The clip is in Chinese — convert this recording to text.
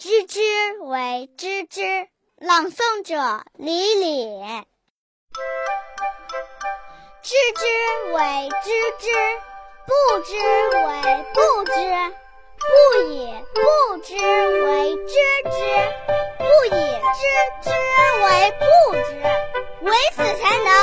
知之为知之。朗诵者：李李。知之为知之，不知为不知，不以不知为知之，不以知之为不知，唯此才能。